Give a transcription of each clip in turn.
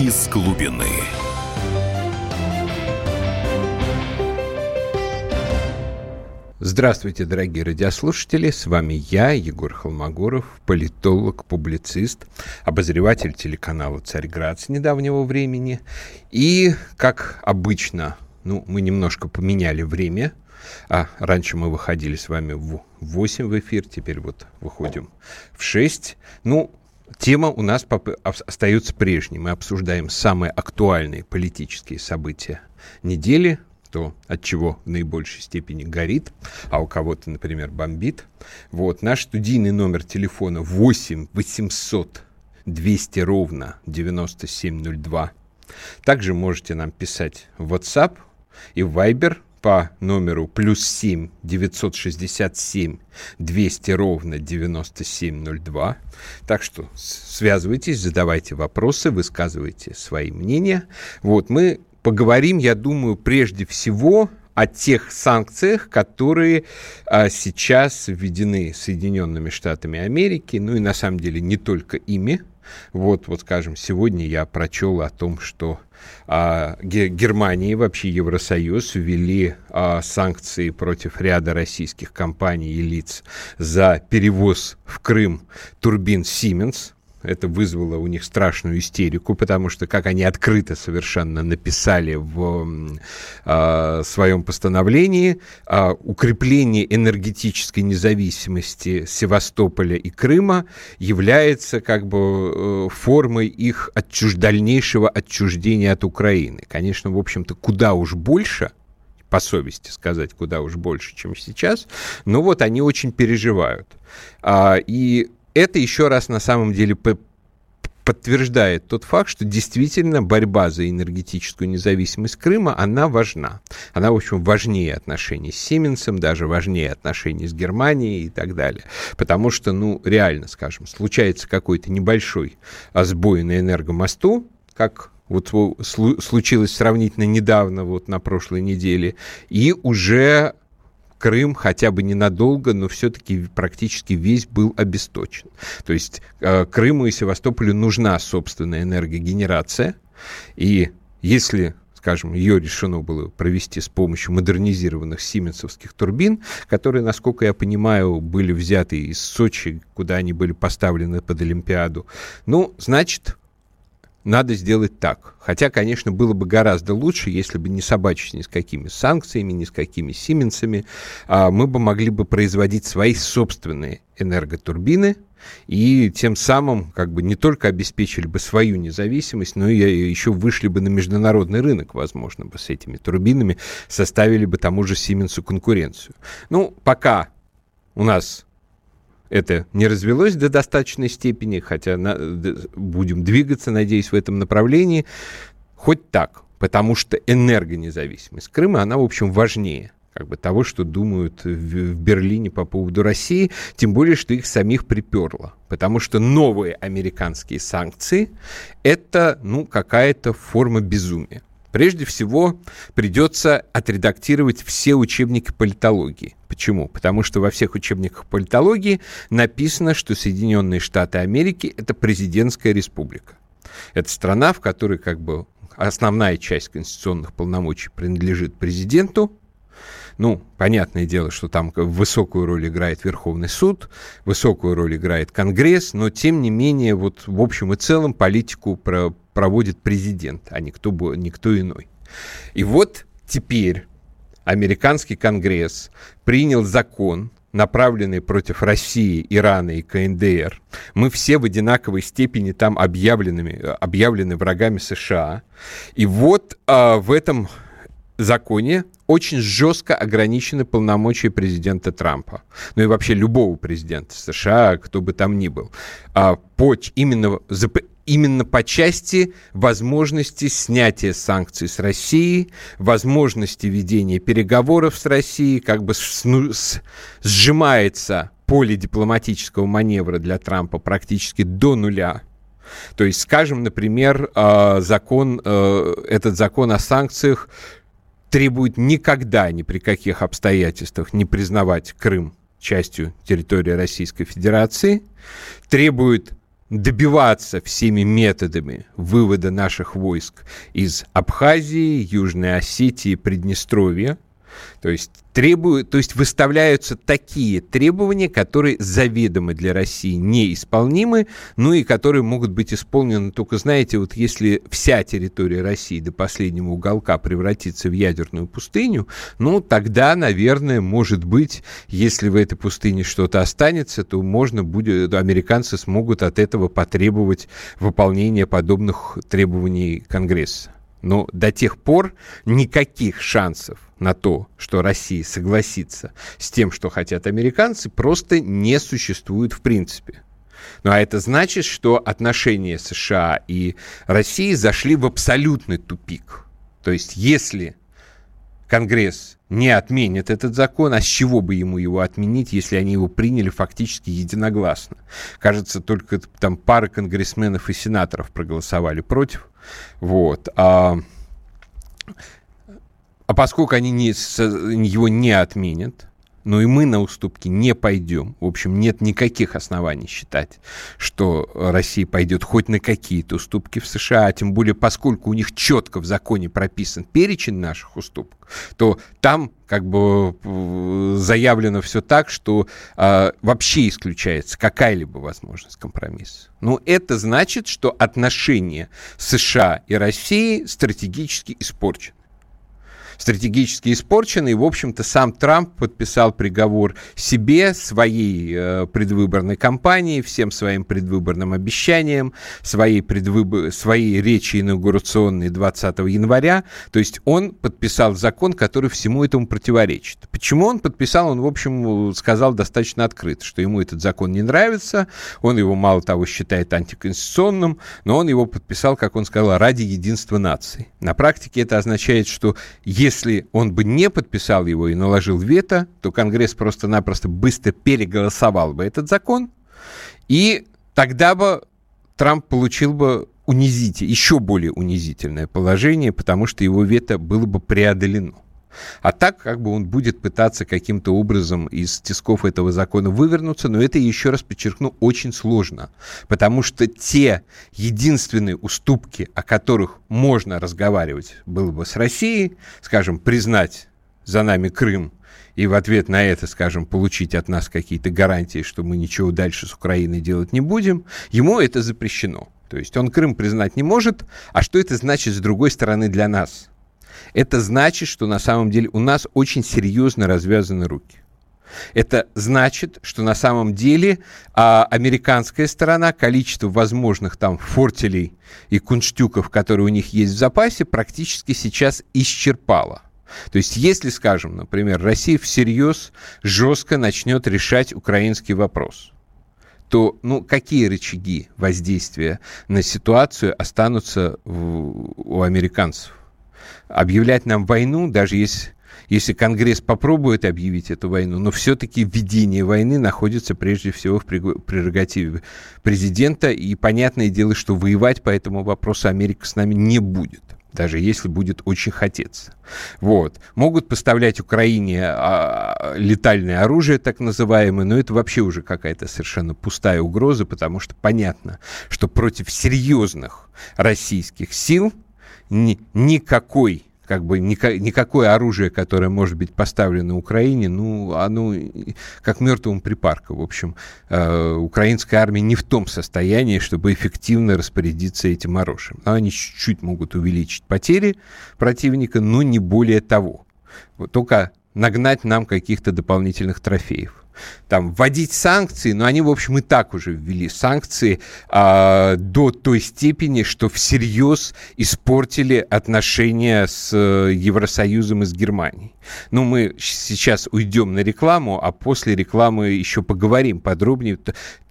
из глубины. Здравствуйте, дорогие радиослушатели. С вами я, Егор Холмогоров, политолог, публицист, обозреватель телеканала «Царьград» с недавнего времени. И, как обычно, ну, мы немножко поменяли время. А раньше мы выходили с вами в 8 в эфир, теперь вот выходим в 6. Ну, Тема у нас остается прежней. Мы обсуждаем самые актуальные политические события недели, то, от чего в наибольшей степени горит, а у кого-то, например, бомбит. Вот, наш студийный номер телефона 8 800 200 ровно 9702. Также можете нам писать в WhatsApp и Viber по номеру плюс 7 967 200 ровно 9702. Так что связывайтесь, задавайте вопросы, высказывайте свои мнения. Вот мы поговорим, я думаю, прежде всего о тех санкциях, которые а, сейчас введены Соединенными Штатами Америки, ну и на самом деле не только ими. Вот, вот, скажем, сегодня я прочел о том, что а, и вообще Евросоюз ввели а, санкции против ряда российских компаний и лиц за перевоз в Крым турбин Siemens это вызвало у них страшную истерику, потому что, как они открыто совершенно написали в э, своем постановлении, э, укрепление энергетической независимости Севастополя и Крыма является как бы э, формой их отчуж... дальнейшего отчуждения от Украины. Конечно, в общем-то, куда уж больше – по совести сказать, куда уж больше, чем сейчас. Но вот они очень переживают. А, и это еще раз на самом деле подтверждает тот факт, что действительно борьба за энергетическую независимость Крыма, она важна. Она, в общем, важнее отношений с Сименсом, даже важнее отношений с Германией и так далее. Потому что, ну, реально, скажем, случается какой-то небольшой сбой на энергомосту, как вот случилось сравнительно недавно, вот на прошлой неделе, и уже Крым хотя бы ненадолго, но все-таки практически весь был обесточен. То есть э, Крыму и Севастополю нужна собственная энергогенерация, и если скажем, ее решено было провести с помощью модернизированных сименсовских турбин, которые, насколько я понимаю, были взяты из Сочи, куда они были поставлены под Олимпиаду. Ну, значит, надо сделать так. Хотя, конечно, было бы гораздо лучше, если бы не собачить ни с какими санкциями, ни с какими сименсами, а мы бы могли бы производить свои собственные энерготурбины, и тем самым как бы не только обеспечили бы свою независимость, но и еще вышли бы на международный рынок, возможно, бы с этими турбинами, составили бы тому же Сименсу конкуренцию. Ну, пока у нас это не развелось до достаточной степени, хотя на, будем двигаться, надеюсь, в этом направлении. Хоть так, потому что энергонезависимость Крыма, она, в общем, важнее как бы того, что думают в, в Берлине по поводу России, тем более, что их самих приперло. Потому что новые американские санкции – это, ну, какая-то форма безумия. Прежде всего, придется отредактировать все учебники политологии. Почему? Потому что во всех учебниках политологии написано, что Соединенные Штаты Америки – это президентская республика. Это страна, в которой как бы основная часть конституционных полномочий принадлежит президенту, ну, понятное дело, что там высокую роль играет Верховный суд, высокую роль играет Конгресс, но тем не менее, вот в общем и целом политику про, проводит президент, а никто, никто иной. И вот теперь американский Конгресс принял закон, направленный против России, Ирана и КНДР, мы все в одинаковой степени там объявленными, объявлены врагами США. И вот а, в этом законе очень жестко ограничены полномочия президента Трампа. Ну и вообще любого президента США, кто бы там ни был. А, по, именно, именно по части возможности снятия санкций с России, возможности ведения переговоров с Россией, как бы с, с, сжимается поле дипломатического маневра для Трампа практически до нуля. То есть, скажем, например, а, закон, э, этот закон о санкциях требует никогда ни при каких обстоятельствах не признавать Крым частью территории Российской Федерации, требует добиваться всеми методами вывода наших войск из Абхазии, Южной Осетии, Приднестровья – то есть требуют, то есть выставляются такие требования, которые заведомо для России неисполнимы, ну и которые могут быть исполнены только, знаете, вот если вся территория России до последнего уголка превратится в ядерную пустыню, ну тогда, наверное, может быть, если в этой пустыне что-то останется, то можно будет, американцы смогут от этого потребовать выполнения подобных требований Конгресса. Но до тех пор никаких шансов на то, что Россия согласится с тем, что хотят американцы, просто не существует в принципе. Ну а это значит, что отношения США и России зашли в абсолютный тупик. То есть если Конгресс не отменит этот закон, а с чего бы ему его отменить, если они его приняли фактически единогласно? Кажется, только там пара конгрессменов и сенаторов проголосовали против. Вот. А, а поскольку они не, его не отменят, но и мы на уступки не пойдем. В общем, нет никаких оснований считать, что Россия пойдет хоть на какие-то уступки в США, а тем более поскольку у них четко в законе прописан перечень наших уступок, то там как бы э, заявлено все так, что э, вообще исключается какая-либо возможность компромисса. Но это значит, что отношения США и России стратегически испорчены стратегически испорчены. И, в общем-то, сам Трамп подписал приговор себе, своей э, предвыборной кампании, всем своим предвыборным обещаниям, своей, предвыбор... своей речи инаугурационной 20 января. То есть он подписал закон, который всему этому противоречит. Почему он подписал? Он, в общем, сказал достаточно открыто, что ему этот закон не нравится. Он его, мало того, считает антиконституционным, но он его подписал, как он сказал, ради единства нации. На практике это означает, что если если он бы не подписал его и наложил вето, то Конгресс просто-напросто быстро переголосовал бы этот закон, и тогда бы Трамп получил бы унизительное, еще более унизительное положение, потому что его вето было бы преодолено. А так, как бы он будет пытаться каким-то образом из тисков этого закона вывернуться, но это, еще раз подчеркну, очень сложно, потому что те единственные уступки, о которых можно разговаривать было бы с Россией, скажем, признать за нами Крым и в ответ на это, скажем, получить от нас какие-то гарантии, что мы ничего дальше с Украиной делать не будем, ему это запрещено. То есть он Крым признать не может, а что это значит с другой стороны для нас? Это значит, что на самом деле у нас очень серьезно развязаны руки. Это значит, что на самом деле а, американская сторона количество возможных там фортелей и кунштюков, которые у них есть в запасе, практически сейчас исчерпала. То есть, если, скажем, например, Россия всерьез жестко начнет решать украинский вопрос, то ну, какие рычаги воздействия на ситуацию останутся в, у американцев? Объявлять нам войну, даже если если Конгресс попробует объявить эту войну, но все-таки введение войны находится прежде всего в прерогативе президента, и понятное дело, что воевать по этому вопросу Америка с нами не будет даже если будет очень хотеться. Вот. Могут поставлять Украине а, летальное оружие, так называемое, но это вообще уже какая-то совершенно пустая угроза, потому что понятно, что против серьезных российских сил – ни, никакой как бы никакое оружие, которое может быть поставлено Украине, ну, оно как мертвому припарка. В общем, э, украинская армия не в том состоянии, чтобы эффективно распорядиться этим оружием. Они чуть-чуть могут увеличить потери противника, но не более того. Вот только нагнать нам каких-то дополнительных трофеев там, вводить санкции, но они, в общем, и так уже ввели санкции а, до той степени, что всерьез испортили отношения с э, Евросоюзом и с Германией. Ну, мы сейчас уйдем на рекламу, а после рекламы еще поговорим подробнее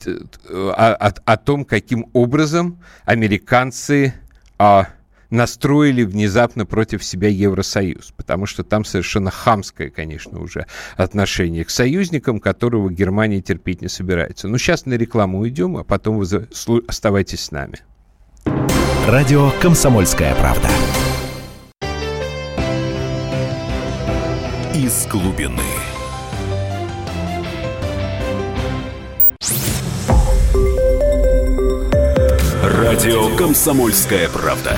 о, о, о том, каким образом американцы... А, настроили внезапно против себя Евросоюз, потому что там совершенно хамское, конечно, уже отношение к союзникам, которого Германия терпеть не собирается. Ну, сейчас на рекламу уйдем, а потом вы оставайтесь с нами. Радио «Комсомольская правда». Из глубины. Радио «Комсомольская правда».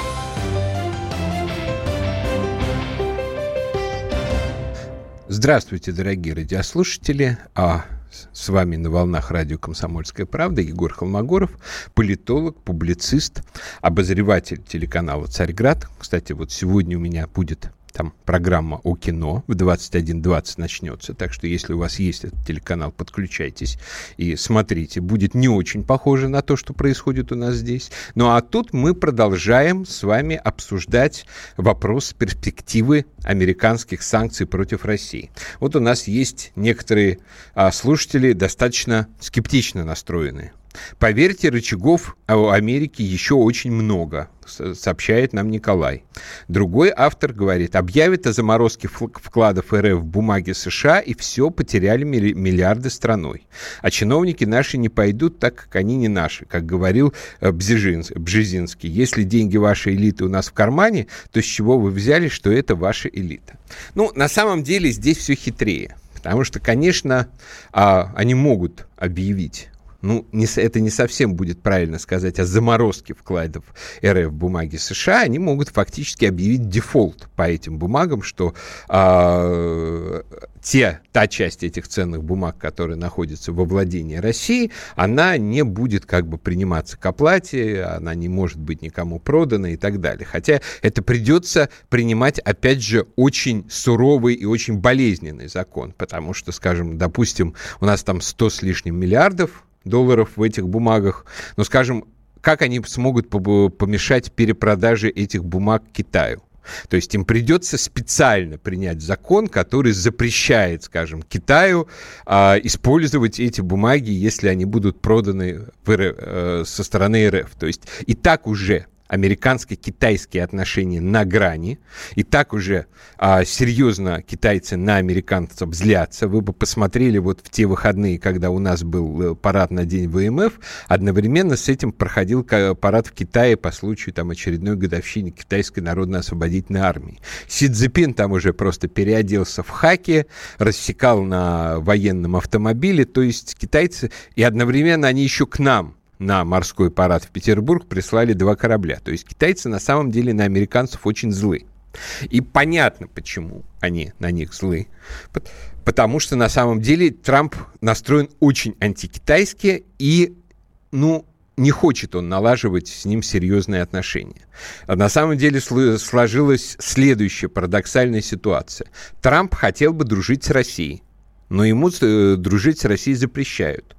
Здравствуйте, дорогие радиослушатели. А с вами на волнах радио «Комсомольская правда» Егор Холмогоров, политолог, публицист, обозреватель телеканала «Царьград». Кстати, вот сегодня у меня будет там программа о кино в 21.20 начнется. Так что, если у вас есть этот телеканал, подключайтесь и смотрите. Будет не очень похоже на то, что происходит у нас здесь. Ну а тут мы продолжаем с вами обсуждать вопрос перспективы американских санкций против России. Вот у нас есть некоторые а, слушатели достаточно скептично настроенные. Поверьте, рычагов у Америки еще очень много, сообщает нам Николай. Другой автор говорит, объявит о заморозке вкладов РФ в бумаги США, и все, потеряли миллиарды страной. А чиновники наши не пойдут, так как они не наши, как говорил э, Бжезинский. Если деньги вашей элиты у нас в кармане, то с чего вы взяли, что это ваша элита? Ну, на самом деле здесь все хитрее. Потому что, конечно, а, они могут объявить ну, не, это не совсем будет правильно сказать о заморозке вкладов РФ бумаги США, они могут фактически объявить дефолт по этим бумагам, что э, те, та часть этих ценных бумаг, которая находится во владении России, она не будет как бы приниматься к оплате, она не может быть никому продана и так далее. Хотя это придется принимать, опять же, очень суровый и очень болезненный закон, потому что, скажем, допустим, у нас там 100 с лишним миллиардов долларов в этих бумагах. Но, скажем, как они смогут помешать перепродаже этих бумаг Китаю? То есть им придется специально принять закон, который запрещает, скажем, Китаю а, использовать эти бумаги, если они будут проданы в РФ, э, со стороны РФ. То есть и так уже американско-китайские отношения на грани. И так уже а, серьезно китайцы на американцев злятся. Вы бы посмотрели вот в те выходные, когда у нас был э, парад на день ВМФ, одновременно с этим проходил парад в Китае по случаю там очередной годовщины Китайской народно-освободительной армии. Си Цзепин там уже просто переоделся в хаки, рассекал на военном автомобиле, то есть китайцы, и одновременно они еще к нам на морской парад в Петербург прислали два корабля. То есть китайцы на самом деле на американцев очень злы. И понятно, почему они на них злы. Потому что на самом деле Трамп настроен очень антикитайски и, ну, не хочет он налаживать с ним серьезные отношения. А на самом деле сложилась следующая парадоксальная ситуация. Трамп хотел бы дружить с Россией, но ему э, дружить с Россией запрещают.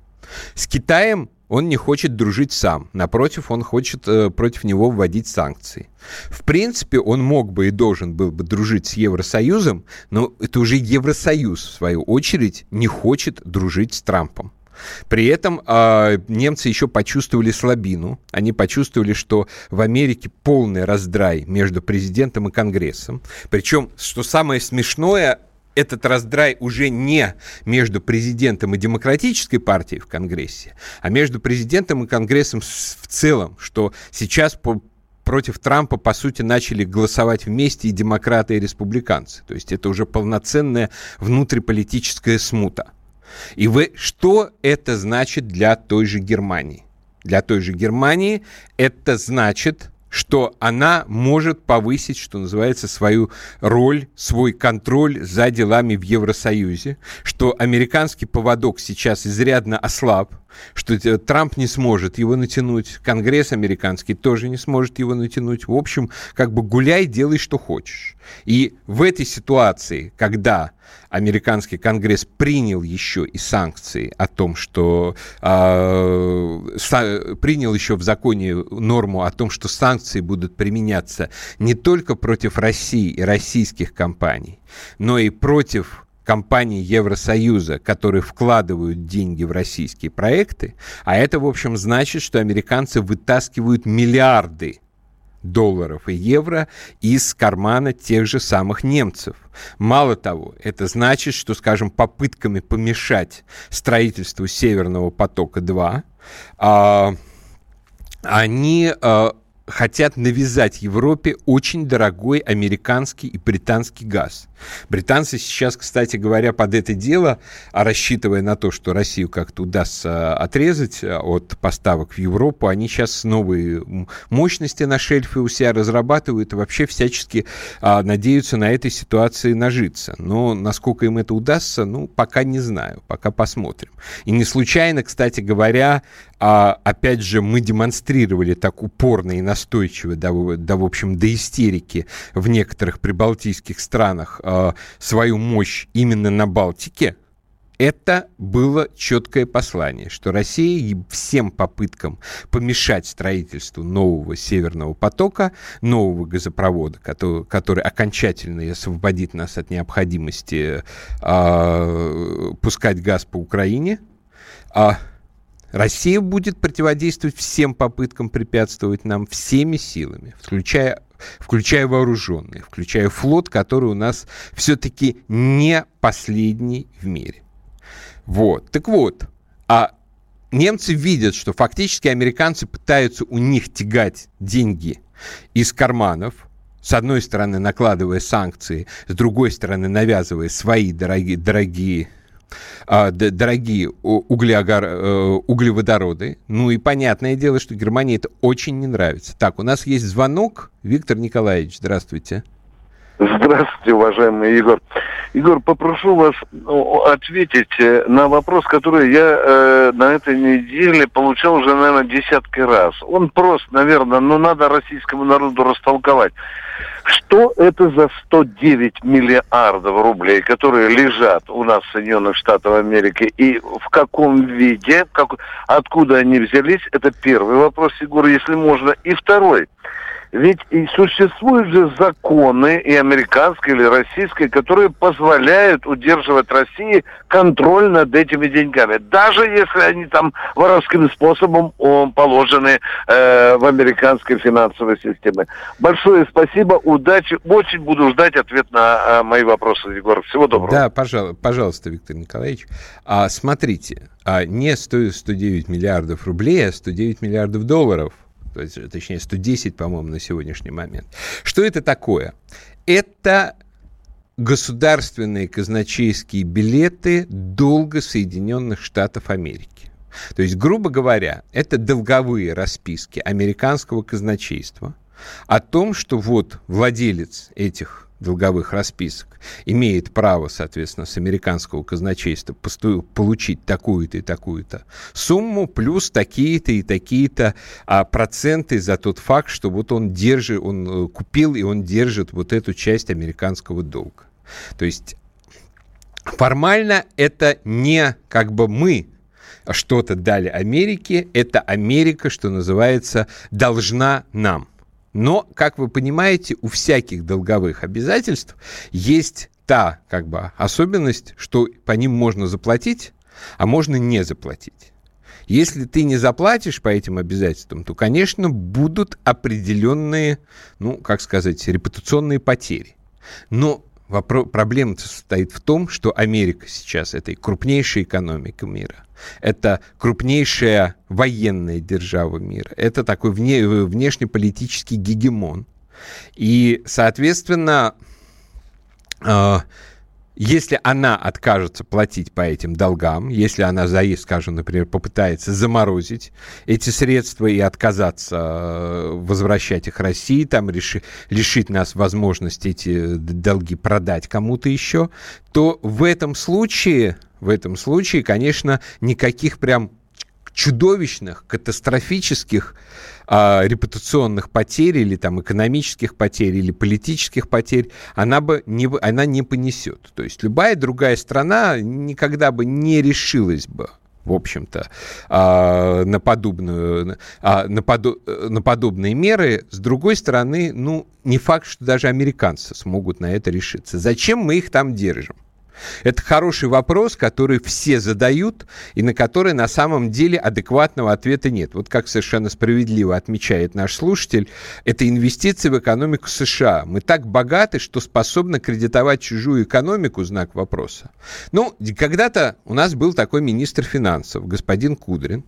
С Китаем он не хочет дружить сам. Напротив, он хочет э, против него вводить санкции. В принципе, он мог бы и должен был бы дружить с Евросоюзом, но это уже Евросоюз, в свою очередь, не хочет дружить с Трампом. При этом э, немцы еще почувствовали слабину. Они почувствовали, что в Америке полный раздрай между президентом и Конгрессом. Причем, что самое смешное, этот раздрай уже не между президентом и демократической партией в Конгрессе, а между президентом и Конгрессом в целом, что сейчас по, против Трампа, по сути, начали голосовать вместе и демократы, и республиканцы. То есть это уже полноценная внутриполитическая смута. И вы, что это значит для той же Германии? Для той же Германии это значит что она может повысить, что называется, свою роль, свой контроль за делами в Евросоюзе, что американский поводок сейчас изрядно ослаб, что Трамп не сможет его натянуть, Конгресс американский тоже не сможет его натянуть. В общем, как бы гуляй, делай, что хочешь. И в этой ситуации, когда американский Конгресс принял еще и санкции о том, что э, принял еще в законе норму о том, что санкции будут применяться не только против России и российских компаний, но и против компаний Евросоюза, которые вкладывают деньги в российские проекты, а это, в общем, значит, что американцы вытаскивают миллиарды долларов и евро из кармана тех же самых немцев. Мало того, это значит, что, скажем, попытками помешать строительству Северного потока-2 а, они а, хотят навязать Европе очень дорогой американский и британский газ. Британцы сейчас, кстати говоря, под это дело, а рассчитывая на то, что Россию как-то удастся отрезать э, от поставок в Европу, они сейчас новые мощности на шельфе у себя разрабатывают и вообще всячески а, надеются на этой ситуации нажиться. Но насколько им это удастся, ну, пока не знаю, пока посмотрим. И не случайно, кстати говоря, а, опять же, мы демонстрировали так упорно и настойчиво, да, да, в общем, до истерики в некоторых прибалтийских странах а, свою мощь именно на Балтике, это было четкое послание, что Россия всем попыткам помешать строительству нового Северного потока, нового газопровода, который, который окончательно освободит нас от необходимости э, пускать газ по Украине, а Россия будет противодействовать всем попыткам препятствовать нам всеми силами, включая включая вооруженные, включая флот, который у нас все-таки не последний в мире. Вот. Так вот, а немцы видят, что фактически американцы пытаются у них тягать деньги из карманов, с одной стороны накладывая санкции, с другой стороны навязывая свои дорогие, дорогие дорогие углеогор, э, углеводороды. Ну и понятное дело, что Германии это очень не нравится. Так, у нас есть звонок. Виктор Николаевич, здравствуйте. Здравствуйте, уважаемый Егор. Егор, попрошу вас ну, ответить э, на вопрос, который я э, на этой неделе получал уже, наверное, десятки раз. Он прост, наверное, но надо российскому народу растолковать. Что это за 109 миллиардов рублей, которые лежат у нас в Соединенных Штатах Америки, и в каком виде, как, откуда они взялись, это первый вопрос, Егор, если можно. И второй – ведь и существуют же законы, и американские, или российские, которые позволяют удерживать России контроль над этими деньгами. Даже если они там воровским способом положены э, в американской финансовой системе. Большое спасибо, удачи. Очень буду ждать ответ на э, мои вопросы, Егор. Всего доброго. Да, пожалуйста, Виктор Николаевич. А, смотрите, а не 100, 109 миллиардов рублей, а 109 миллиардов долларов точнее 110, по-моему, на сегодняшний момент. Что это такое? Это государственные казначейские билеты долга Соединенных Штатов Америки. То есть, грубо говоря, это долговые расписки американского казначейства о том, что вот владелец этих долговых расписок имеет право, соответственно, с американского казначейства получить такую-то и такую-то сумму, плюс такие-то и такие-то а, проценты за тот факт, что вот он держит, он э, купил и он держит вот эту часть американского долга. То есть формально это не как бы мы что-то дали Америке, это Америка, что называется, должна нам. Но, как вы понимаете, у всяких долговых обязательств есть та как бы особенность, что по ним можно заплатить, а можно не заплатить. Если ты не заплатишь по этим обязательствам, то, конечно, будут определенные, ну, как сказать, репутационные потери. Но Вопро- проблема состоит в том, что Америка сейчас это крупнейшая экономика мира. Это крупнейшая военная держава мира. Это такой вне, внешнеполитический гегемон. И, соответственно, э, если она откажется платить по этим долгам, если она, скажем, например, попытается заморозить эти средства и отказаться э, возвращать их России, там реши, лишить нас возможности эти долги продать кому-то еще, то в этом случае, в этом случае, конечно, никаких прям чудовищных, катастрофических а, репутационных потерь или там экономических потерь или политических потерь она бы не, она не понесет. То есть любая другая страна никогда бы не решилась бы в общем-то, а, на, подобную, а, на, подо, на подобные меры. С другой стороны, ну, не факт, что даже американцы смогут на это решиться. Зачем мы их там держим? Это хороший вопрос, который все задают и на который на самом деле адекватного ответа нет. Вот как совершенно справедливо отмечает наш слушатель, это инвестиции в экономику США. Мы так богаты, что способны кредитовать чужую экономику, знак вопроса. Ну, когда-то у нас был такой министр финансов, господин Кудрин,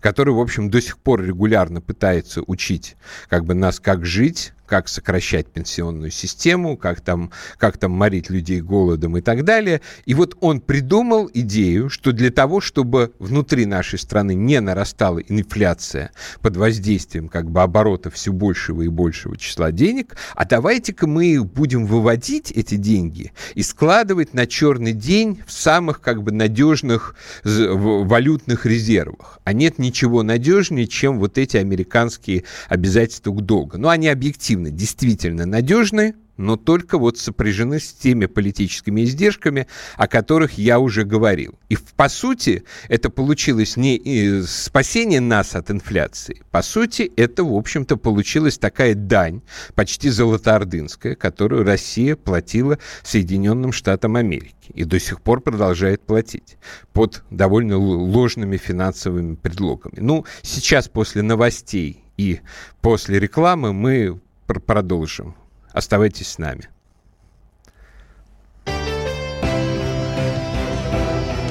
который, в общем, до сих пор регулярно пытается учить как бы нас, как жить, как сокращать пенсионную систему, как там, как там морить людей голодом и так далее. И вот он придумал идею, что для того, чтобы внутри нашей страны не нарастала инфляция под воздействием как бы оборота все большего и большего числа денег, а давайте-ка мы будем выводить эти деньги и складывать на черный день в самых как бы надежных валютных резервах. А нет ничего надежнее, чем вот эти американские обязательства к долгу. Но они объективно объективно действительно надежны, но только вот сопряжены с теми политическими издержками, о которых я уже говорил. И по сути это получилось не спасение нас от инфляции. По сути это, в общем-то, получилась такая дань, почти золотоордынская, которую Россия платила Соединенным Штатам Америки и до сих пор продолжает платить под довольно ложными финансовыми предлогами. Ну, сейчас после новостей и после рекламы мы пр продолжим. Оставайтесь с нами.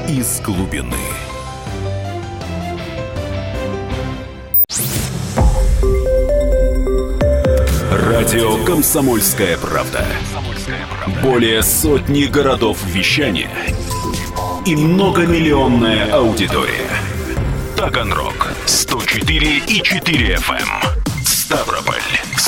Из глубины. Радио «Комсомольская правда». Более сотни городов вещания и многомиллионная аудитория. Таганрог 104 и 4 FM. Ставрополь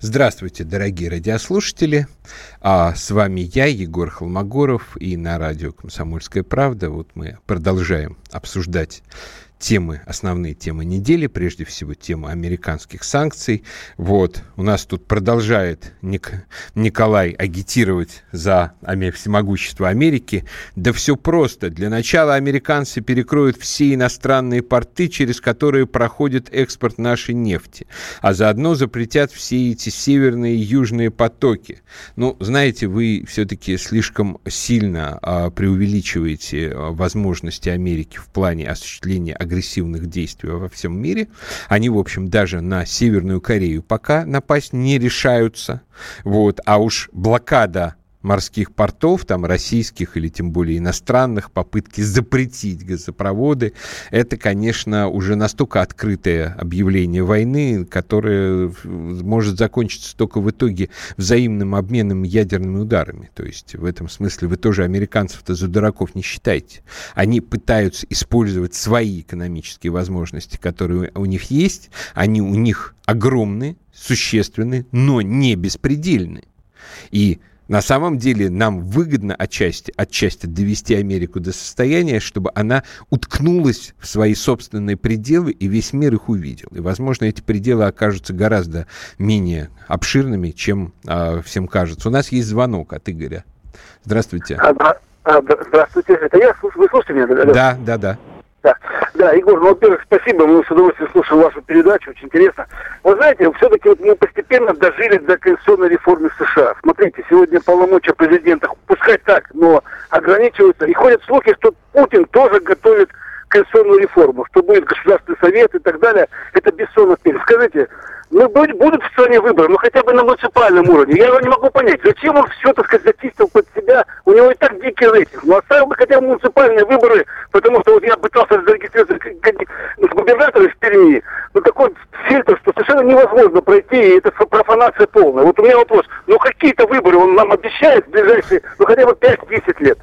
Здравствуйте, дорогие радиослушатели. А с вами я, Егор Холмогоров, и на радио «Комсомольская правда». Вот мы продолжаем обсуждать темы, основные темы недели, прежде всего тема американских санкций. Вот, у нас тут продолжает Ник, Николай агитировать за всемогущество Америки. Да все просто. Для начала американцы перекроют все иностранные порты, через которые проходит экспорт нашей нефти, а заодно запретят все эти северные и южные потоки. Ну, знаете, вы все-таки слишком сильно а, преувеличиваете а, возможности Америки в плане осуществления агрессивных действий во всем мире. Они, в общем, даже на Северную Корею пока напасть не решаются. Вот. А уж блокада морских портов, там российских или тем более иностранных, попытки запретить газопроводы, это, конечно, уже настолько открытое объявление войны, которое может закончиться только в итоге взаимным обменом ядерными ударами. То есть в этом смысле вы тоже американцев-то за дураков не считаете. Они пытаются использовать свои экономические возможности, которые у них есть, они у них огромные, существенные, но не беспредельные. И на самом деле нам выгодно отчасти, отчасти довести Америку до состояния, чтобы она уткнулась в свои собственные пределы, и весь мир их увидел. И, возможно, эти пределы окажутся гораздо менее обширными, чем а, всем кажется. У нас есть звонок от Игоря. Здравствуйте. А, а, здравствуйте. Это я? Вы слушаете меня? Да, да, да. Да, да, Егор, ну, во-первых, спасибо, мы с удовольствием слушаем вашу передачу, очень интересно. Вы знаете, все-таки вот мы постепенно дожили до конституционной реформы США. Смотрите, сегодня полномочия президента, пускай так, но ограничиваются. И ходят слухи, что Путин тоже готовит конституционную реформу, что будет Государственный совет и так далее. Это бессонно Скажите, ну, будут в стране выборы, ну, хотя бы на муниципальном уровне. Я его не могу понять, зачем он все, так сказать, зачистил под себя, у него и так дикий рейтинг. Ну, оставил бы хотя бы муниципальные выборы, потому что вот я пытался зарегистрироваться с губернатором в Перми, ну, такой фильтр, что совершенно невозможно пройти, и это профанация полная. Вот у меня вопрос, ну, какие-то выборы он нам обещает в ближайшие, ну, хотя бы 5-10 лет?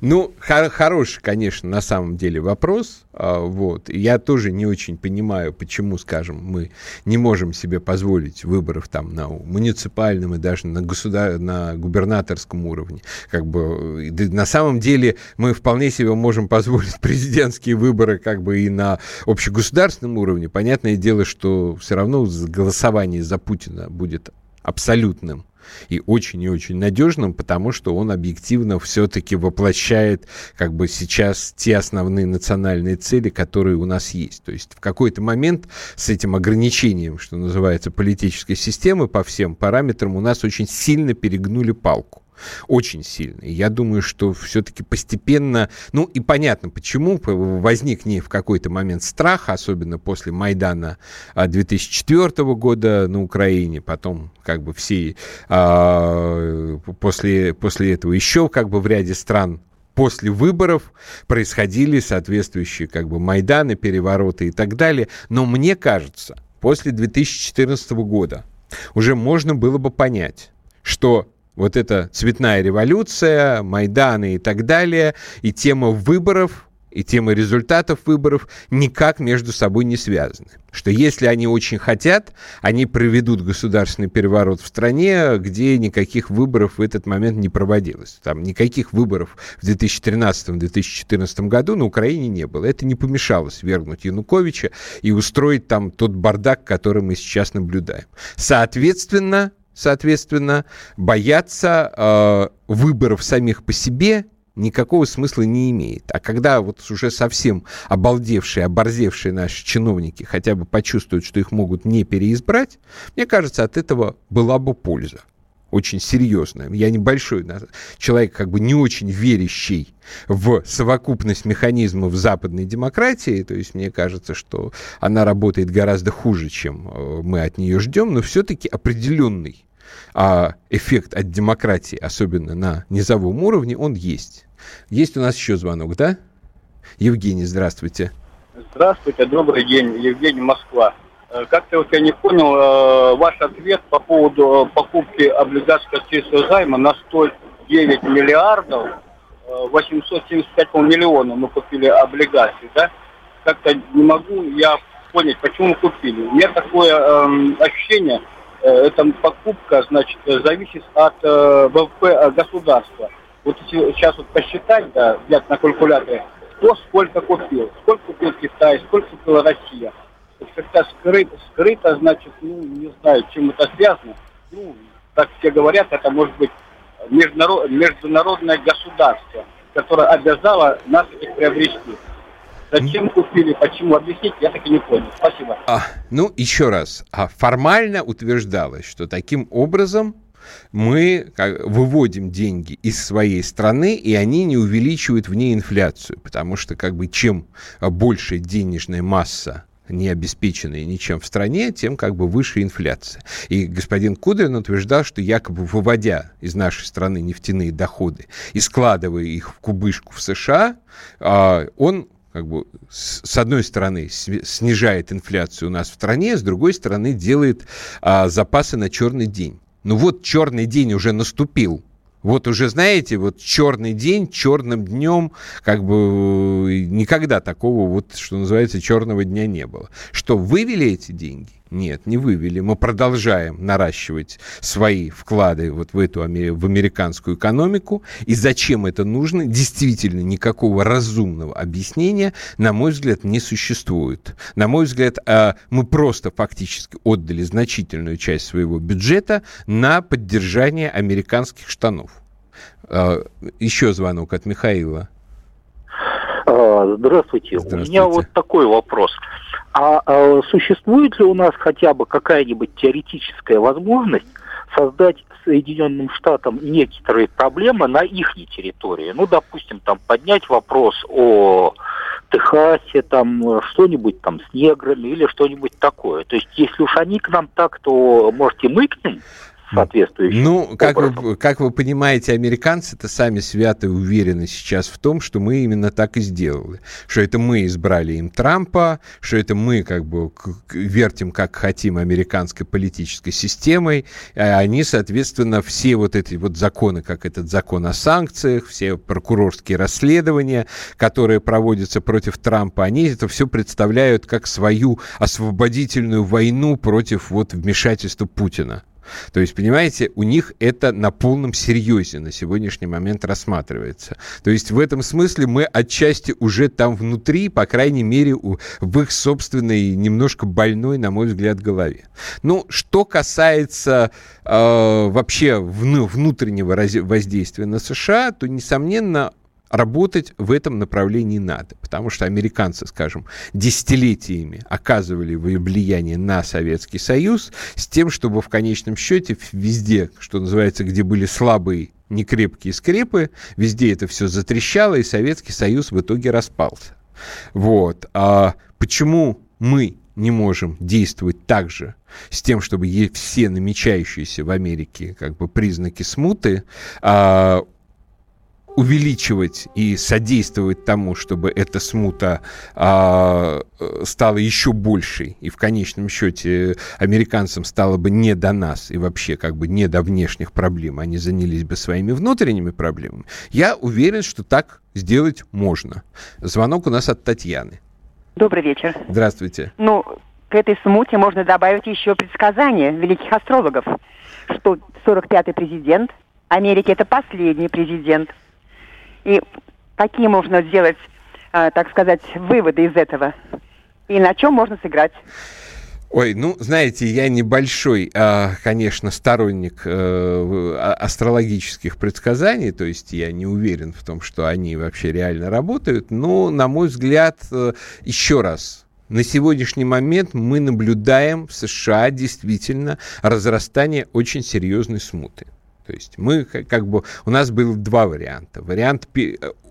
Ну, хор- хороший, конечно, на самом деле вопрос, а, вот. Я тоже не очень понимаю, почему, скажем, мы не можем можем себе позволить выборов там на муниципальном и даже на, государ... на губернаторском уровне. Как бы, на самом деле мы вполне себе можем позволить президентские выборы как бы и на общегосударственном уровне. Понятное дело, что все равно голосование за Путина будет абсолютным и очень и очень надежным, потому что он объективно все-таки воплощает как бы сейчас те основные национальные цели, которые у нас есть. То есть в какой-то момент с этим ограничением, что называется, политической системы по всем параметрам у нас очень сильно перегнули палку очень сильный. Я думаю, что все-таки постепенно, ну и понятно, почему возник не в какой-то момент страх, особенно после Майдана 2004 а, года на Украине, потом как бы все а, после, после этого еще как бы в ряде стран после выборов происходили соответствующие как бы Майданы, перевороты и так далее. Но мне кажется, после 2014 года уже можно было бы понять, что вот эта цветная революция, Майданы и так далее, и тема выборов, и тема результатов выборов никак между собой не связаны. Что если они очень хотят, они проведут государственный переворот в стране, где никаких выборов в этот момент не проводилось. Там никаких выборов в 2013-2014 году на Украине не было. Это не помешало свергнуть Януковича и устроить там тот бардак, который мы сейчас наблюдаем. Соответственно, соответственно, бояться э, выборов самих по себе никакого смысла не имеет. А когда вот уже совсем обалдевшие, оборзевшие наши чиновники хотя бы почувствуют, что их могут не переизбрать, мне кажется, от этого была бы польза очень серьезная. Я небольшой человек, как бы не очень верящий в совокупность механизмов западной демократии, то есть мне кажется, что она работает гораздо хуже, чем э, мы от нее ждем, но все-таки определенный а эффект от демократии, особенно на низовом уровне, он есть. Есть у нас еще звонок, да? Евгений, здравствуйте. Здравствуйте, добрый день, Евгений, Москва. Э, как-то вот я не понял э, ваш ответ по поводу э, покупки облигаций российского займа на 109 миллиардов, 875 миллионов мы купили облигаций, да? Как-то не могу я понять, почему мы купили. У меня такое э, ощущение, эта покупка, значит, зависит от э, ВВП государства. Вот сейчас вот посчитать, да, взять на калькуляторе, кто сколько купил, сколько купил Китай, сколько купила Россия. Как-то скрыто, скрыто, значит, ну, не знаю, чем это связано. Ну, так все говорят, это может быть международ, международное государство, которое обязало нас их приобрести. Зачем купили, почему, объяснить, я так и не понял. Спасибо. А, ну, еще раз. А формально утверждалось, что таким образом мы выводим деньги из своей страны, и они не увеличивают в ней инфляцию, потому что как бы чем больше денежная масса не обеспеченные ничем в стране, тем как бы выше инфляция. И господин Кудрин утверждал, что якобы выводя из нашей страны нефтяные доходы и складывая их в кубышку в США, а, он как бы с одной стороны снижает инфляцию у нас в стране, с другой стороны делает а, запасы на черный день. Ну вот черный день уже наступил. Вот уже, знаете, вот черный день, черным днем, как бы никогда такого вот, что называется, черного дня не было. Что, вывели эти деньги? Нет, не вывели. Мы продолжаем наращивать свои вклады вот в эту в американскую экономику. И зачем это нужно? Действительно, никакого разумного объяснения, на мой взгляд, не существует. На мой взгляд, а, мы просто фактически отдали значительную часть своего бюджета на поддержание американских штанов. А, еще звонок от Михаила. Здравствуйте. Здравствуйте. У меня вот такой вопрос. А, а существует ли у нас хотя бы какая-нибудь теоретическая возможность создать Соединенным Штатам некоторые проблемы на их территории? Ну, допустим, там поднять вопрос о Техасе, там что-нибудь там с неграми или что-нибудь такое. То есть, если уж они к нам так, то, может, и мы к ним соответствующим Ну, как вы, как вы понимаете, американцы-то сами свято уверены сейчас в том, что мы именно так и сделали. Что это мы избрали им Трампа, что это мы как бы вертим как хотим американской политической системой, а они, соответственно, все вот эти вот законы, как этот закон о санкциях, все прокурорские расследования, которые проводятся против Трампа, они это все представляют как свою освободительную войну против вот вмешательства Путина. То есть, понимаете, у них это на полном серьезе на сегодняшний момент рассматривается. То есть в этом смысле мы отчасти уже там внутри, по крайней мере, у, в их собственной немножко больной, на мой взгляд, голове. Ну, что касается э, вообще вну, внутреннего воздействия на США, то, несомненно, работать в этом направлении надо, потому что американцы, скажем, десятилетиями оказывали влияние на Советский Союз с тем, чтобы в конечном счете везде, что называется, где были слабые некрепкие скрепы, везде это все затрещало, и Советский Союз в итоге распался. Вот. А почему мы не можем действовать так же с тем, чтобы все намечающиеся в Америке как бы признаки смуты а, увеличивать и содействовать тому, чтобы эта смута а, стала еще большей, и в конечном счете американцам стало бы не до нас, и вообще как бы не до внешних проблем, они занялись бы своими внутренними проблемами, я уверен, что так сделать можно. Звонок у нас от Татьяны. Добрый вечер. Здравствуйте. Ну, к этой смуте можно добавить еще предсказания великих астрологов, что 45-й президент Америки – это последний президент – и какие можно сделать, э, так сказать, выводы из этого? И на чем можно сыграть? Ой, ну, знаете, я небольшой, а, конечно, сторонник э, а, астрологических предсказаний, то есть я не уверен в том, что они вообще реально работают, но, на мой взгляд, э, еще раз, на сегодняшний момент мы наблюдаем в США действительно разрастание очень серьезной смуты. То есть мы как бы... У нас было два варианта. Вариант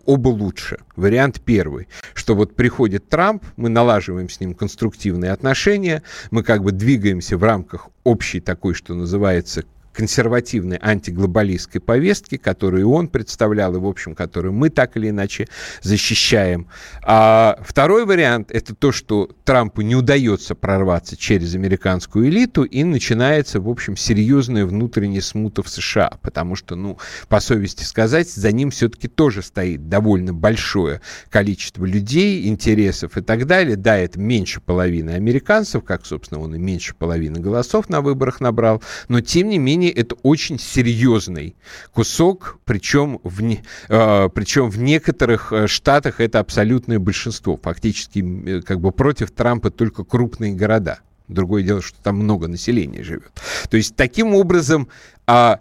оба лучше. Вариант первый, что вот приходит Трамп, мы налаживаем с ним конструктивные отношения, мы как бы двигаемся в рамках общей такой, что называется, консервативной антиглобалистской повестки, которую он представлял и, в общем, которую мы так или иначе защищаем. А второй вариант – это то, что Трампу не удается прорваться через американскую элиту, и начинается, в общем, серьезная внутренняя смута в США, потому что, ну, по совести сказать, за ним все-таки тоже стоит довольно большое количество людей, интересов и так далее. Да, это меньше половины американцев, как, собственно, он и меньше половины голосов на выборах набрал, но, тем не менее, это очень серьезный кусок, причем в, э, причем в некоторых э, штатах это абсолютное большинство. Фактически э, как бы против Трампа только крупные города. Другое дело, что там много населения живет. То есть таким образом а,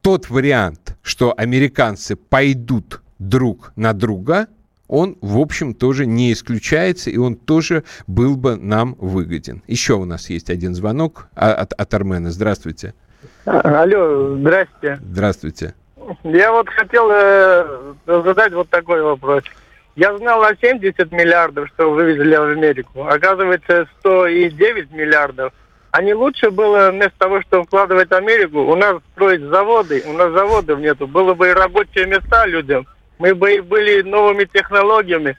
тот вариант, что американцы пойдут друг на друга, он, в общем, тоже не исключается, и он тоже был бы нам выгоден. Еще у нас есть один звонок от, от Армена. Здравствуйте. Алло, здрасте. Здравствуйте. Я вот хотел э, задать вот такой вопрос. Я знал о 70 миллиардов, что вывезли в Америку. Оказывается, 109 миллиардов. А не лучше было вместо того, чтобы вкладывать в Америку, у нас строить заводы, у нас заводов нету. Было бы и рабочие места людям. Мы бы и были новыми технологиями.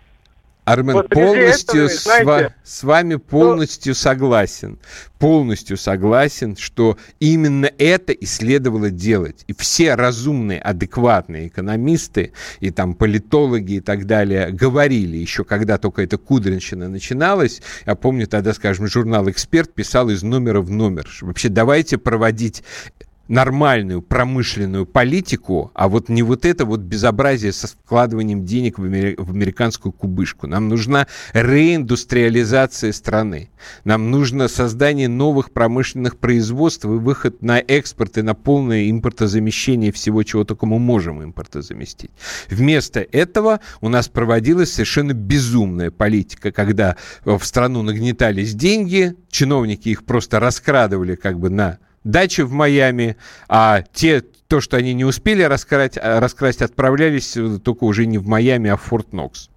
Армен, вот полностью этого, знаете, с, с вами полностью что... согласен. Полностью согласен, что именно это и следовало делать. И все разумные, адекватные экономисты и там политологи и так далее говорили еще, когда только эта кудринщина начиналась. Я помню тогда, скажем, журнал «Эксперт» писал из номера в номер. Вообще давайте проводить нормальную промышленную политику, а вот не вот это вот безобразие со вкладыванием денег в, амери- в американскую кубышку. Нам нужна реиндустриализация страны. Нам нужно создание новых промышленных производств и выход на экспорт и на полное импортозамещение всего, чего только мы можем импортозаместить. Вместо этого у нас проводилась совершенно безумная политика, когда в страну нагнетались деньги, чиновники их просто раскрадывали как бы на дачи в Майами, а те, то, что они не успели раскрасть, а, раскрасть отправлялись э, только уже не в Майами, а в Форт Нокс.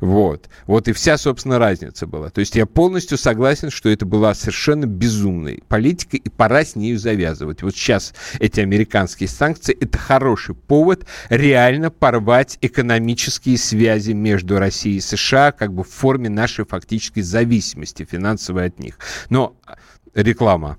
Вот. Вот и вся, собственно, разница была. То есть я полностью согласен, что это была совершенно безумная политика, и пора с нею завязывать. Вот сейчас эти американские санкции – это хороший повод реально порвать экономические связи между Россией и США как бы в форме нашей фактической зависимости финансовой от них. Но реклама.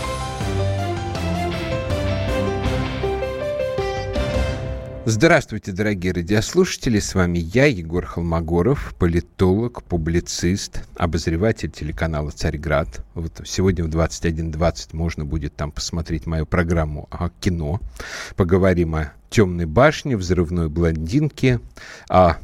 Здравствуйте, дорогие радиослушатели. С вами я, Егор Холмогоров, политолог, публицист, обозреватель телеканала «Царьград». Вот сегодня в 21.20 можно будет там посмотреть мою программу о кино. Поговорим о «Темной башне», «Взрывной блондинке», о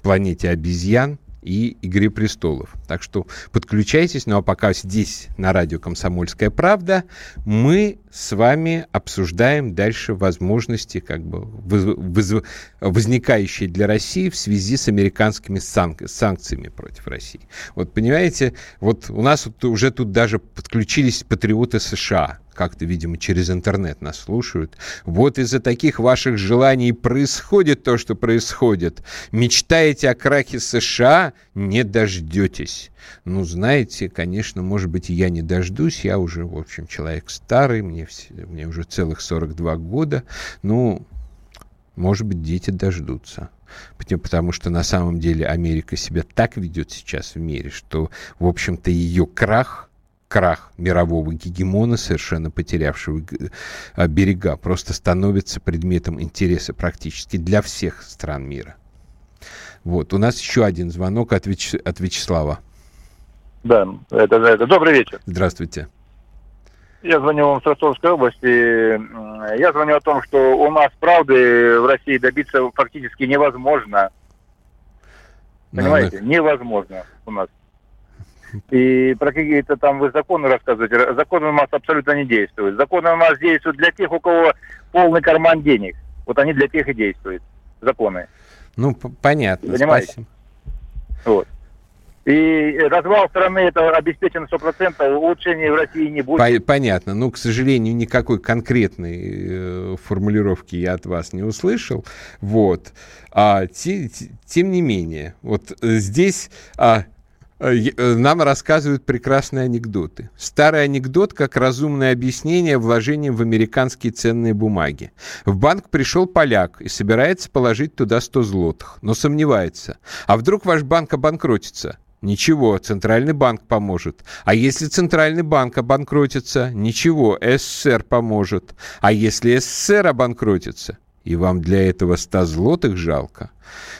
планете обезьян и «Игре престолов». Так что подключайтесь. Ну а пока здесь на радио «Комсомольская правда» мы с вами обсуждаем дальше возможности, как бы воз, возникающие для России в связи с американскими санк, санкциями против России. Вот понимаете, вот у нас вот уже тут даже подключились патриоты США как-то, видимо, через интернет нас слушают. Вот из-за таких ваших желаний происходит то, что происходит. Мечтаете о крахе США? Не дождетесь. Ну, знаете, конечно, может быть, я не дождусь. Я уже, в общем, человек старый, мне, мне уже целых 42 года. Ну, может быть, дети дождутся. Потому что на самом деле Америка себя так ведет сейчас в мире, что, в общем-то, ее крах крах мирового гегемона, совершенно потерявшего а, берега, просто становится предметом интереса практически для всех стран мира. Вот, у нас еще один звонок от, Вяч... от Вячеслава. Да, это, это добрый вечер. Здравствуйте. Я звоню вам с Ростовской области. Я звоню о том, что у нас правды в России добиться фактически невозможно. Понимаете? Но... Невозможно у нас. И про какие-то там вы законы рассказываете. Законы у нас абсолютно не действуют. Законы у нас действуют для тех, у кого полный карман денег. Вот они для тех и действуют. Законы. Ну, понятно. Понимаете? Спасибо. Вот. И развал страны это обеспечено 100%, улучшений в России не будет. Понятно. Ну, к сожалению, никакой конкретной э, формулировки я от вас не услышал. Вот. А, те, тем не менее, вот э, здесь... А, нам рассказывают прекрасные анекдоты. Старый анекдот как разумное объяснение вложением в американские ценные бумаги. В банк пришел поляк и собирается положить туда 100 злотых, но сомневается. А вдруг ваш банк обанкротится? Ничего, Центральный банк поможет. А если Центральный банк обанкротится? Ничего, СССР поможет. А если СССР обанкротится? И вам для этого 100 злотых жалко?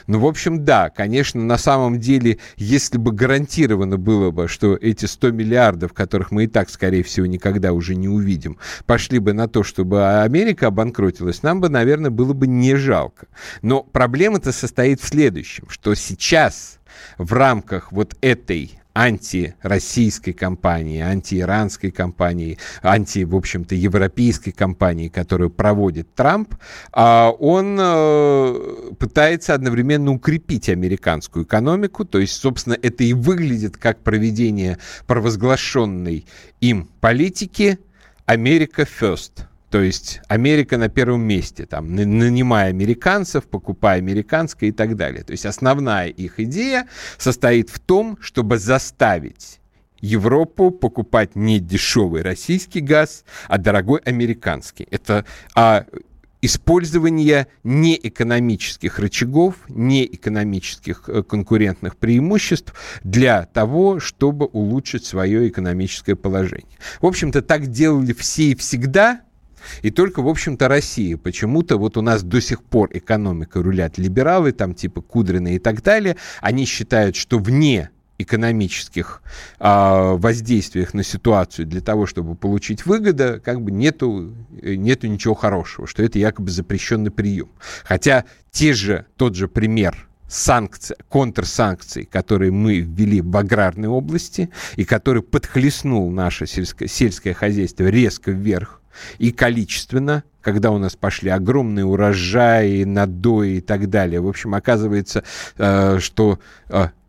Ну, в общем, да, конечно, на самом деле, если бы гарантировано было бы, что эти 100 миллиардов, которых мы и так, скорее всего, никогда уже не увидим, пошли бы на то, чтобы Америка обанкротилась, нам бы, наверное, было бы не жалко. Но проблема-то состоит в следующем, что сейчас в рамках вот этой антироссийской кампании, антииранской кампании, анти, в общем-то, европейской кампании, которую проводит Трамп, а он э, пытается одновременно укрепить американскую экономику, то есть, собственно, это и выглядит как проведение провозглашенной им политики «Америка first». То есть Америка на первом месте, там, нанимая американцев, покупая американское и так далее. То есть основная их идея состоит в том, чтобы заставить Европу покупать не дешевый российский газ, а дорогой американский. Это а, использование неэкономических рычагов, неэкономических э, конкурентных преимуществ для того, чтобы улучшить свое экономическое положение. В общем-то, так делали все и всегда – и только, в общем-то, Россия. Почему-то вот у нас до сих пор экономика рулят либералы, там типа Кудрина и так далее. Они считают, что вне экономических э, воздействиях на ситуацию для того, чтобы получить выгоду, как бы нету, нету ничего хорошего, что это якобы запрещенный прием. Хотя те же, тот же пример санкций, контрсанкций, которые мы ввели в аграрной области и который подхлестнул наше сельское, сельское хозяйство резко вверх, и количественно, когда у нас пошли огромные урожаи, надои и так далее. В общем, оказывается, э, что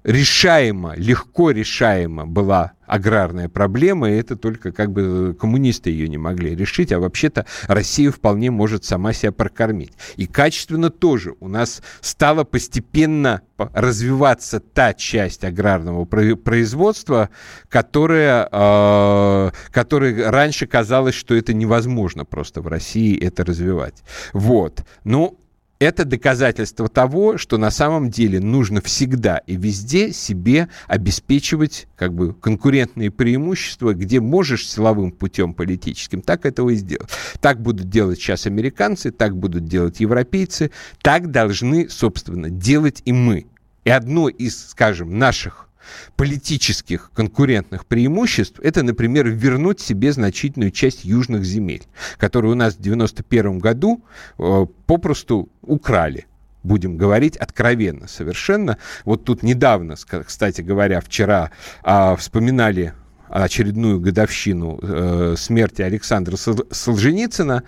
э, решаемо, легко решаемо была аграрная проблема, и это только как бы коммунисты ее не могли решить, а вообще-то Россия вполне может сама себя прокормить. И качественно тоже у нас стала постепенно развиваться та часть аграрного производства, которая, э, которая раньше казалось, что это невозможно просто в России это развивать. Вот. Ну, это доказательство того, что на самом деле нужно всегда и везде себе обеспечивать как бы конкурентные преимущества, где можешь силовым путем политическим, так этого и сделать. Так будут делать сейчас американцы, так будут делать европейцы, так должны, собственно, делать и мы. И одно из, скажем, наших политических конкурентных преимуществ, это, например, вернуть себе значительную часть южных земель, которые у нас в 91 году э, попросту украли будем говорить откровенно совершенно. Вот тут недавно, кстати говоря, вчера а, вспоминали очередную годовщину э, смерти Александра Солженицына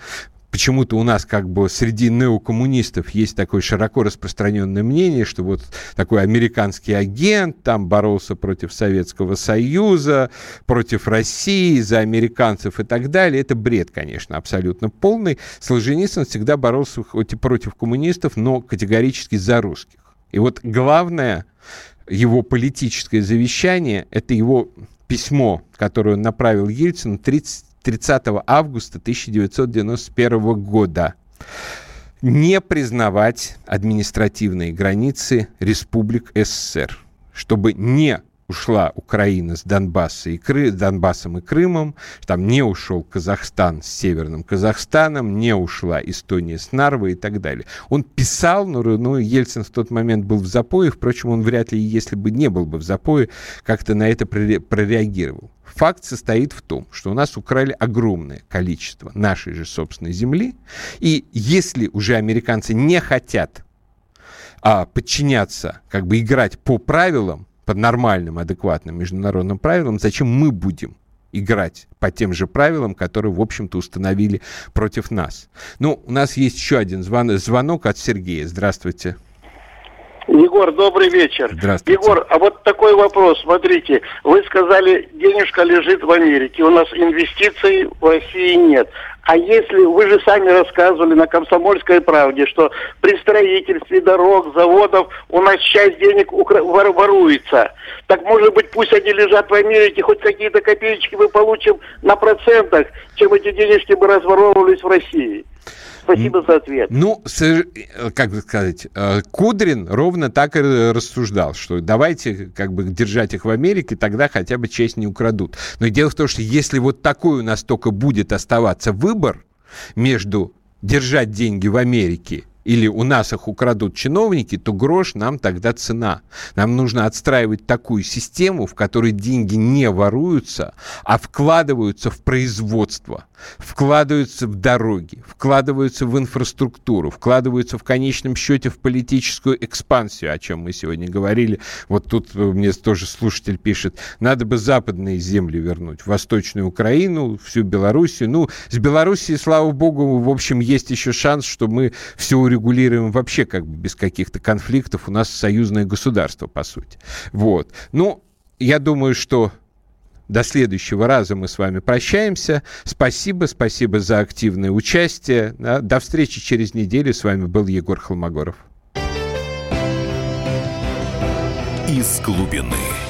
почему-то у нас как бы среди неокоммунистов есть такое широко распространенное мнение, что вот такой американский агент там боролся против Советского Союза, против России, за американцев и так далее. Это бред, конечно, абсолютно полный. Солженицын всегда боролся хоть и против коммунистов, но категорически за русских. И вот главное его политическое завещание, это его письмо, которое он направил Ельцину 30 30 августа 1991 года. Не признавать административные границы республик СССР, чтобы не ушла Украина с Донбасса и Кры... Донбассом и Крымом, там не ушел Казахстан с Северным Казахстаном, не ушла Эстония с Нарвой и так далее. Он писал, но ну, Ельцин в тот момент был в запое, впрочем, он вряд ли, если бы не был бы в запое, как-то на это прореагировал. Факт состоит в том, что у нас украли огромное количество нашей же собственной земли, и если уже американцы не хотят а, подчиняться, как бы играть по правилам, по нормальным, адекватным международным правилам, зачем мы будем играть по тем же правилам, которые, в общем-то, установили против нас. Ну, у нас есть еще один звон звонок от Сергея. Здравствуйте. Егор, добрый вечер. Здравствуйте. Егор, а вот такой вопрос. Смотрите, вы сказали, денежка лежит в Америке, у нас инвестиций в России нет. А если, вы же сами рассказывали на «Комсомольской правде», что при строительстве дорог, заводов у нас часть денег воруется. Так может быть, пусть они лежат в Америке, хоть какие-то копеечки мы получим на процентах, чем эти денежки бы разворовывались в России. Спасибо за ответ. Ну, как бы сказать, э, Кудрин ровно так и рассуждал, что давайте как бы держать их в Америке, тогда хотя бы честь не украдут. Но дело в том, что если вот такой у нас только будет оставаться выбор между держать деньги в Америке или у нас их украдут чиновники, то грош нам тогда цена. Нам нужно отстраивать такую систему, в которой деньги не воруются, а вкладываются в производство, вкладываются в дороги, вкладываются в инфраструктуру, вкладываются в конечном счете в политическую экспансию, о чем мы сегодня говорили. Вот тут мне тоже слушатель пишет, надо бы западные земли вернуть, Восточную Украину, всю Белоруссию. Ну, с Белоруссией, слава богу, в общем, есть еще шанс, что мы все урегулируем вообще как бы без каких-то конфликтов. У нас союзное государство, по сути. Вот. Ну, я думаю, что до следующего раза мы с вами прощаемся. Спасибо, спасибо за активное участие. До встречи через неделю. С вами был Егор Холмогоров. Из глубины.